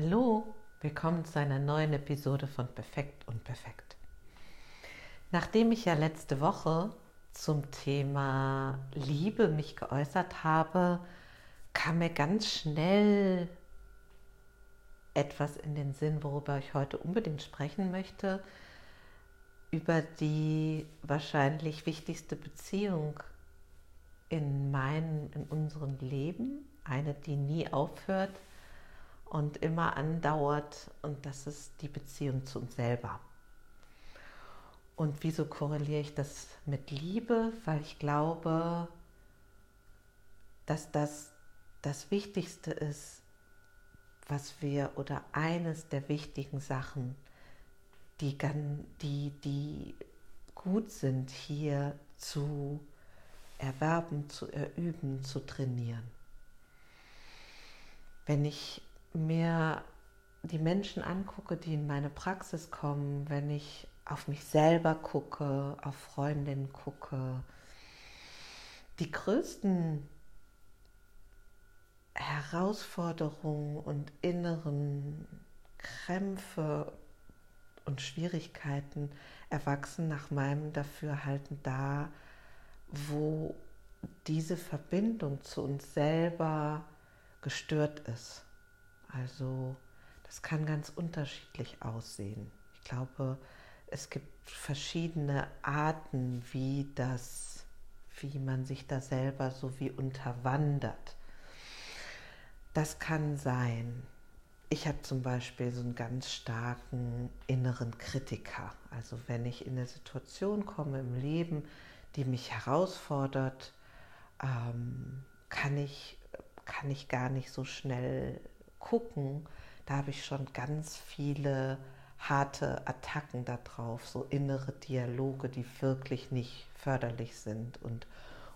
Hallo, willkommen zu einer neuen Episode von Perfekt und Perfekt. Nachdem ich ja letzte Woche zum Thema Liebe mich geäußert habe, kam mir ganz schnell etwas in den Sinn, worüber ich heute unbedingt sprechen möchte, über die wahrscheinlich wichtigste Beziehung in meinem, in unserem Leben, eine, die nie aufhört und immer andauert und das ist die Beziehung zu uns selber. Und wieso korreliere ich das mit Liebe? Weil ich glaube, dass das das Wichtigste ist, was wir oder eines der wichtigen Sachen, die, die, die gut sind, hier zu erwerben, zu erüben, zu trainieren. Wenn ich mir die Menschen angucke, die in meine Praxis kommen, wenn ich auf mich selber gucke, auf Freundinnen gucke, die größten Herausforderungen und inneren Krämpfe und Schwierigkeiten erwachsen nach meinem Dafürhalten da, wo diese Verbindung zu uns selber gestört ist. Also das kann ganz unterschiedlich aussehen. Ich glaube, es gibt verschiedene Arten, wie das, wie man sich da selber so wie unterwandert. Das kann sein. Ich habe zum Beispiel so einen ganz starken inneren Kritiker. Also wenn ich in eine Situation komme im Leben, die mich herausfordert, ähm, kann, ich, kann ich gar nicht so schnell gucken, da habe ich schon ganz viele harte Attacken darauf, so innere Dialoge, die wirklich nicht förderlich sind und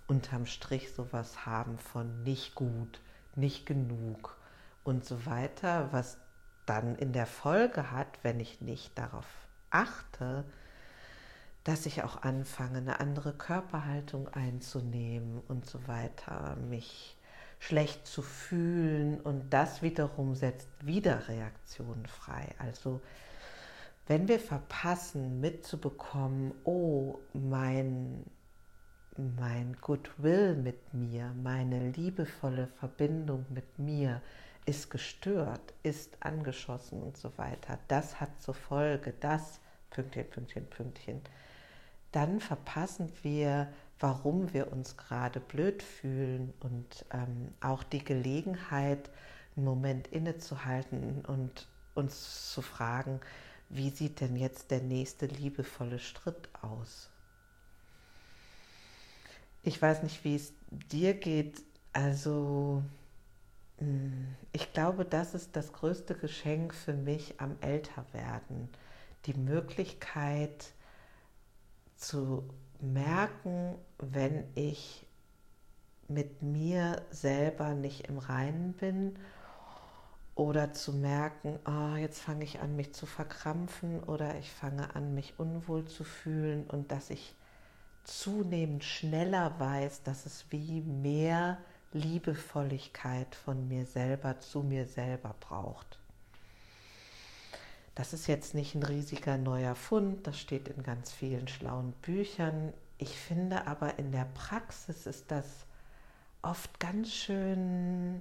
unterm Strich sowas haben von nicht gut, nicht genug und so weiter, was dann in der Folge hat, wenn ich nicht darauf achte, dass ich auch anfange, eine andere Körperhaltung einzunehmen und so weiter, mich schlecht zu fühlen und das wiederum setzt wieder Reaktionen frei. Also wenn wir verpassen mitzubekommen, oh, mein, mein Goodwill mit mir, meine liebevolle Verbindung mit mir ist gestört, ist angeschossen und so weiter, das hat zur Folge, das, Pünktchen, Pünktchen, Pünktchen, dann verpassen wir warum wir uns gerade blöd fühlen und ähm, auch die Gelegenheit, einen Moment innezuhalten und uns zu fragen, wie sieht denn jetzt der nächste liebevolle Schritt aus? Ich weiß nicht, wie es dir geht. Also, hm, ich glaube, das ist das größte Geschenk für mich am Älterwerden. Die Möglichkeit zu merken, wenn ich mit mir selber nicht im Reinen bin oder zu merken, oh, jetzt fange ich an, mich zu verkrampfen oder ich fange an, mich unwohl zu fühlen und dass ich zunehmend schneller weiß, dass es wie mehr Liebevolligkeit von mir selber zu mir selber braucht. Das ist jetzt nicht ein riesiger neuer Fund, das steht in ganz vielen schlauen Büchern. Ich finde aber in der Praxis ist das oft ganz schön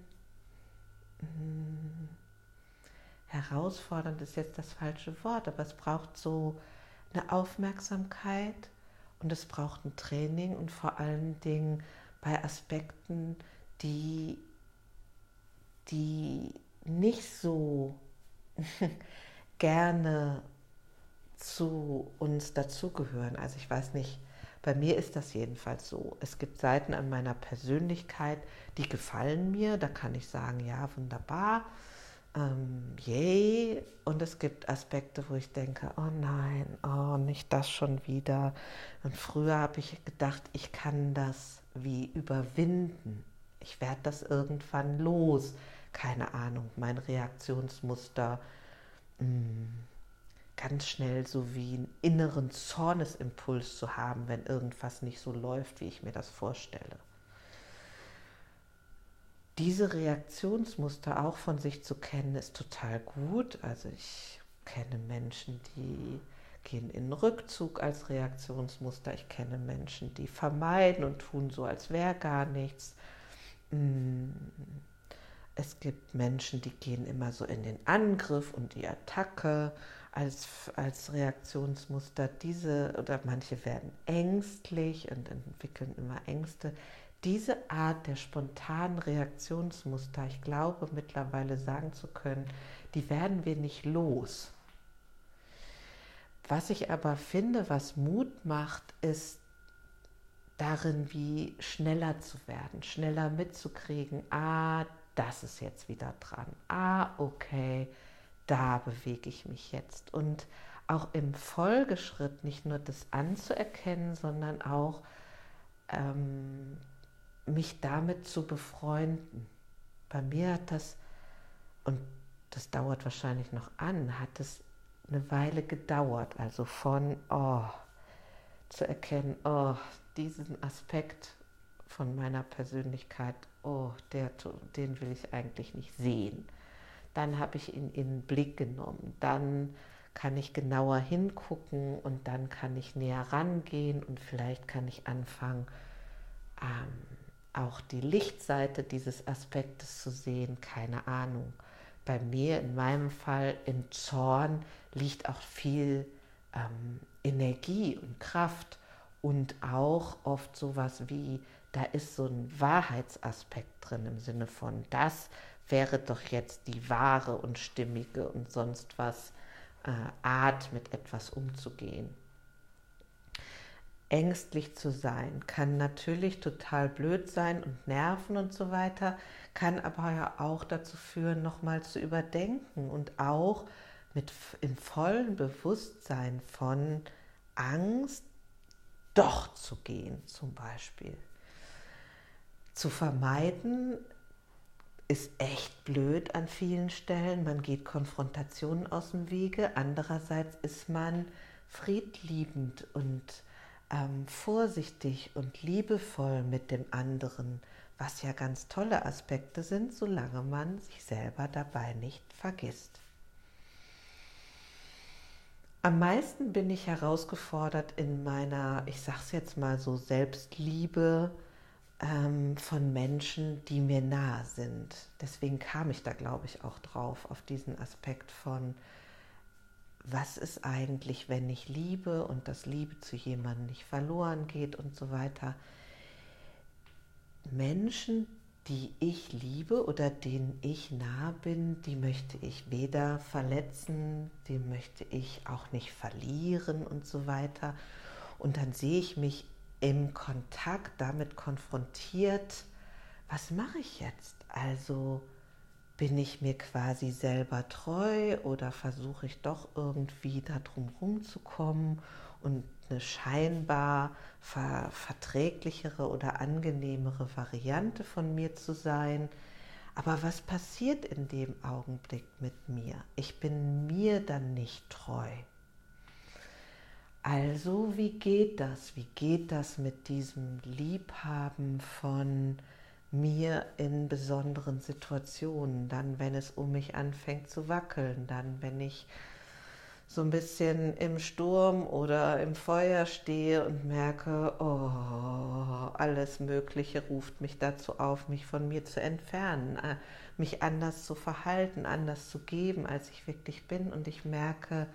hm, herausfordernd, ist jetzt das falsche Wort, aber es braucht so eine Aufmerksamkeit und es braucht ein Training und vor allen Dingen bei Aspekten, die, die nicht so gerne zu uns dazugehören. Also ich weiß nicht, bei mir ist das jedenfalls so. Es gibt Seiten an meiner Persönlichkeit, die gefallen mir. Da kann ich sagen, ja, wunderbar, ähm, yay. Und es gibt Aspekte, wo ich denke, oh nein, oh, nicht das schon wieder. Und früher habe ich gedacht, ich kann das wie überwinden. Ich werde das irgendwann los. Keine Ahnung, mein Reaktionsmuster Mm, ganz schnell so wie einen inneren Zornesimpuls zu haben, wenn irgendwas nicht so läuft, wie ich mir das vorstelle. diese Reaktionsmuster auch von sich zu kennen, ist total gut. Also ich kenne Menschen, die gehen in Rückzug als Reaktionsmuster. Ich kenne Menschen, die vermeiden und tun so, als wäre gar nichts. Mm. Es gibt Menschen, die gehen immer so in den Angriff und die Attacke als, als Reaktionsmuster. Diese oder manche werden ängstlich und entwickeln immer Ängste. Diese Art der spontanen Reaktionsmuster, ich glaube mittlerweile sagen zu können, die werden wir nicht los. Was ich aber finde, was Mut macht, ist darin, wie schneller zu werden, schneller mitzukriegen, ah, das ist jetzt wieder dran, ah, okay, da bewege ich mich jetzt. Und auch im Folgeschritt nicht nur das anzuerkennen, sondern auch ähm, mich damit zu befreunden. Bei mir hat das, und das dauert wahrscheinlich noch an, hat es eine Weile gedauert. Also von, oh, zu erkennen, oh, diesen Aspekt von meiner Persönlichkeit, oh, der, den will ich eigentlich nicht sehen. Dann habe ich ihn in den Blick genommen. Dann kann ich genauer hingucken und dann kann ich näher rangehen und vielleicht kann ich anfangen, ähm, auch die Lichtseite dieses Aspektes zu sehen, keine Ahnung. Bei mir, in meinem Fall, im Zorn liegt auch viel ähm, Energie und Kraft und auch oft sowas wie, da ist so ein Wahrheitsaspekt drin im Sinne von, das wäre doch jetzt die wahre und stimmige und sonst was äh, Art, mit etwas umzugehen ängstlich zu sein, kann natürlich total blöd sein und nerven und so weiter, kann aber ja auch dazu führen, nochmal zu überdenken und auch mit im vollen Bewusstsein von Angst doch zu gehen, zum Beispiel. Zu vermeiden ist echt blöd an vielen Stellen. Man geht Konfrontationen aus dem Wege. Andererseits ist man friedliebend und ähm, vorsichtig und liebevoll mit dem anderen, was ja ganz tolle Aspekte sind, solange man sich selber dabei nicht vergisst. Am meisten bin ich herausgefordert in meiner, ich sag's jetzt mal so, Selbstliebe ähm, von Menschen, die mir nahe sind. Deswegen kam ich da, glaube ich, auch drauf, auf diesen Aspekt von was ist eigentlich, wenn ich liebe und das Liebe zu jemandem nicht verloren geht und so weiter. Menschen, die ich liebe oder denen ich nah bin, die möchte ich weder verletzen, die möchte ich auch nicht verlieren und so weiter. Und dann sehe ich mich im Kontakt damit konfrontiert, was mache ich jetzt? Also bin ich mir quasi selber treu oder versuche ich doch irgendwie da drum rumzukommen und eine scheinbar ver verträglichere oder angenehmere Variante von mir zu sein? Aber was passiert in dem Augenblick mit mir? Ich bin mir dann nicht treu. Also, wie geht das? Wie geht das mit diesem Liebhaben von mir in besonderen Situationen, dann wenn es um mich anfängt zu wackeln, dann wenn ich so ein bisschen im Sturm oder im Feuer stehe und merke, oh, alles Mögliche ruft mich dazu auf, mich von mir zu entfernen, äh, mich anders zu verhalten, anders zu geben, als ich wirklich bin. Und ich merke,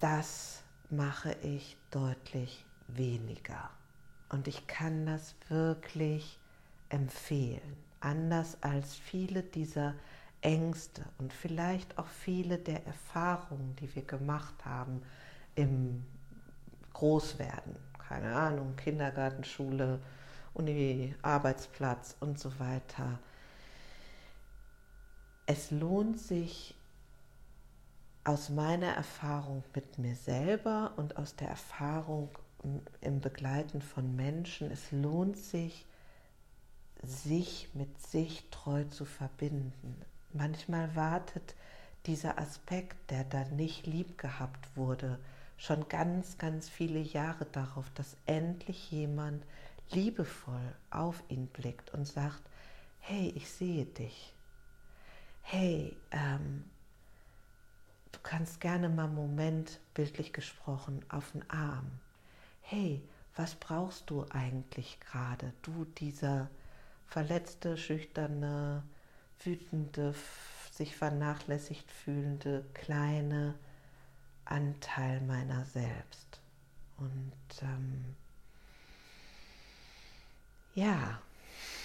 das mache ich deutlich weniger. Und ich kann das wirklich empfehlen. Anders als viele dieser Ängste und vielleicht auch viele der Erfahrungen, die wir gemacht haben im Großwerden. Keine Ahnung, Kindergarten, Schule, Uni, Arbeitsplatz und so weiter. Es lohnt sich aus meiner Erfahrung mit mir selber und aus der Erfahrung im Begleiten von Menschen, es lohnt sich, sich mit sich treu zu verbinden. Manchmal wartet dieser Aspekt, der da nicht lieb gehabt wurde, schon ganz, ganz viele Jahre darauf, dass endlich jemand liebevoll auf ihn blickt und sagt, hey, ich sehe dich. Hey, ähm, du kannst gerne mal einen Moment, bildlich gesprochen, auf den Arm. Hey, was brauchst du eigentlich gerade? Du, dieser verletzte, schüchterne, wütende, sich vernachlässigt fühlende, kleine Anteil meiner selbst. Und ähm, ja,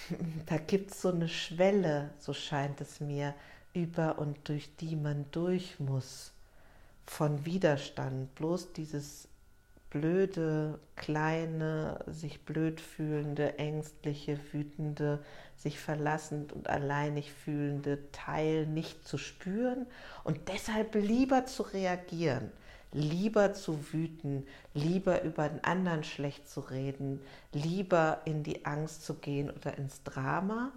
da gibt es so eine Schwelle, so scheint es mir, über und durch die man durch muss von Widerstand. Bloß dieses blöde, kleine, sich blöd fühlende, ängstliche, wütende, sich verlassend und alleinig fühlende Teil nicht zu spüren und deshalb lieber zu reagieren, lieber zu wüten, lieber über den anderen schlecht zu reden, lieber in die Angst zu gehen oder ins Drama,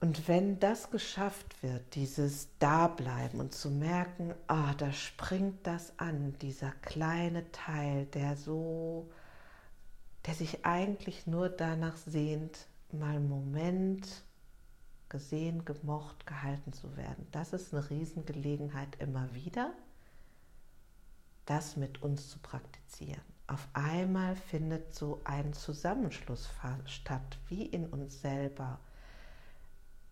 und wenn das geschafft wird, dieses Dableiben und zu merken, ah, da springt das an, dieser kleine Teil, der so, der sich eigentlich nur danach sehnt, mal einen Moment gesehen, gemocht, gehalten zu werden. Das ist eine Riesengelegenheit immer wieder, das mit uns zu praktizieren. Auf einmal findet so ein Zusammenschluss statt, wie in uns selber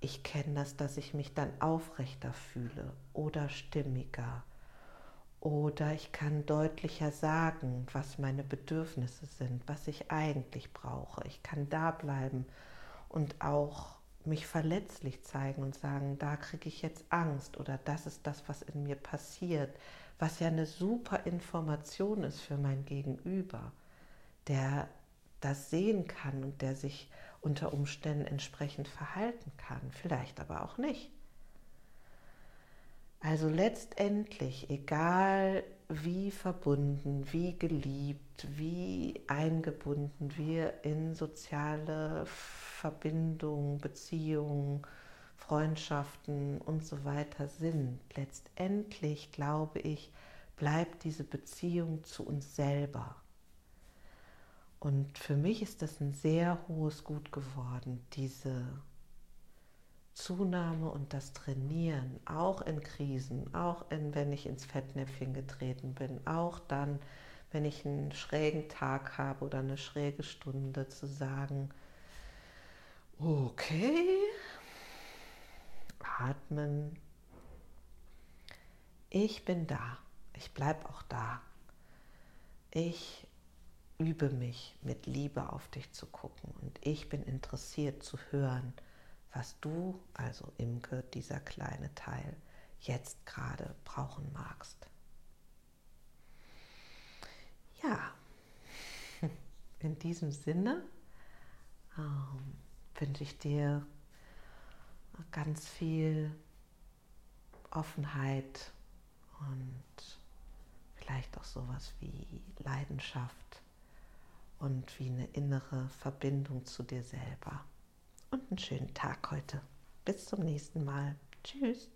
ich kenne das, dass ich mich dann aufrechter fühle oder stimmiger. Oder ich kann deutlicher sagen, was meine Bedürfnisse sind, was ich eigentlich brauche. Ich kann da bleiben und auch mich verletzlich zeigen und sagen, da kriege ich jetzt Angst oder das ist das, was in mir passiert, was ja eine super Information ist für mein Gegenüber, der das sehen kann und der sich unter Umständen entsprechend verhalten kann, vielleicht aber auch nicht. Also letztendlich, egal wie verbunden, wie geliebt, wie eingebunden wir in soziale Verbindungen, Beziehungen, Freundschaften und so weiter sind, letztendlich glaube ich, bleibt diese Beziehung zu uns selber. Und für mich ist das ein sehr hohes Gut geworden, diese Zunahme und das Trainieren, auch in Krisen, auch in, wenn ich ins Fettnäpfchen getreten bin, auch dann, wenn ich einen schrägen Tag habe oder eine schräge Stunde, zu sagen, okay, atmen, ich bin da, ich bleibe auch da, ich übe mich mit Liebe auf dich zu gucken und ich bin interessiert zu hören, was du, also Imke, dieser kleine Teil, jetzt gerade brauchen magst. Ja, in diesem Sinne ähm, wünsche ich dir ganz viel Offenheit und vielleicht auch sowas wie Leidenschaft und wie eine innere Verbindung zu dir selber. Und einen schönen Tag heute. Bis zum nächsten Mal. Tschüss.